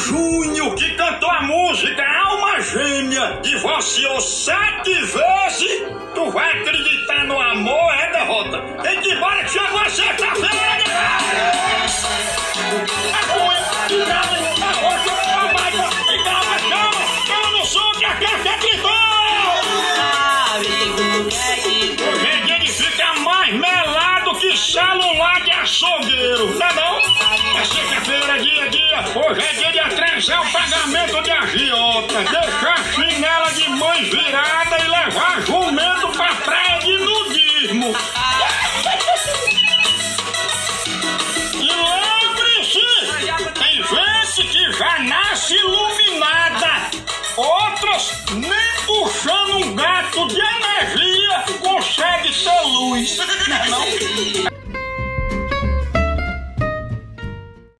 Júnior, que cantou a música Alma Gêmea, divorciou sete vezes, tu vai acreditar no amor, é derrota. Tem que ir embora que chegou a sexta-feira, Calma no som que a caixa gritou! Hoje é dia de ficar mais melado que celular de açougueiro, tá? É Deixar chinela de mãe virada e levar jumento pra praia de nudismo. E lembre-se, tem gente que já nasce iluminada. Outras, nem puxando um gato de energia, consegue ter luz. Não é não?